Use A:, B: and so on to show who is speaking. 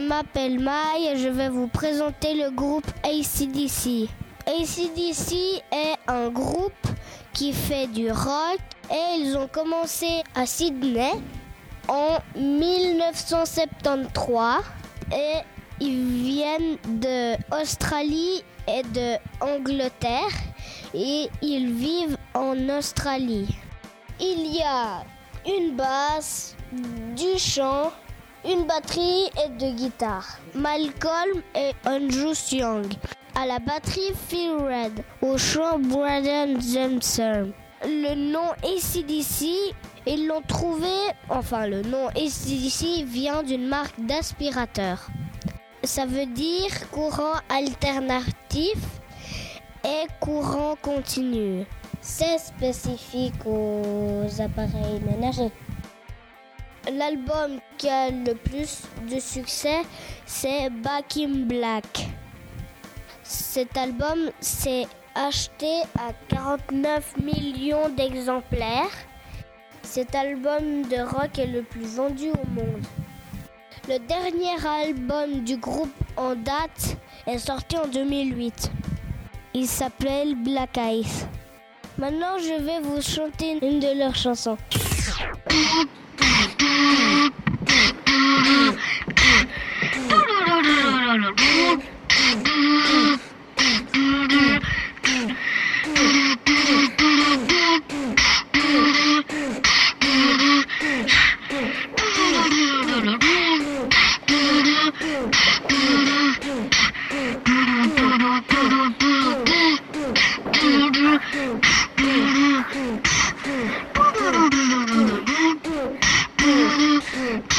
A: m'appelle Mai et je vais vous présenter le groupe ACDC. ACDC est un groupe qui fait du rock et ils ont commencé à Sydney en 1973 et ils viennent de Australie et de Angleterre et ils vivent en Australie. Il y a une basse, du chant, une batterie et deux guitares. Malcolm et Andrew Young. À la batterie Phil Red. Au chant Brandon Johnson. Le nom ACDC, ils l'ont trouvé, enfin le nom ACDC vient d'une marque d'aspirateur. Ça veut dire courant alternatif et courant continu. C'est spécifique aux appareils ménagers. L'album qui a le plus de succès, c'est Back in Black. Cet album s'est acheté à 49 millions d'exemplaires. Cet album de rock est le plus vendu au monde. Le dernier album du groupe en date est sorti en 2008. Il s'appelle Black Eyes. Maintenant, je vais vous chanter une de leurs chansons. Boom. Mm-hmm.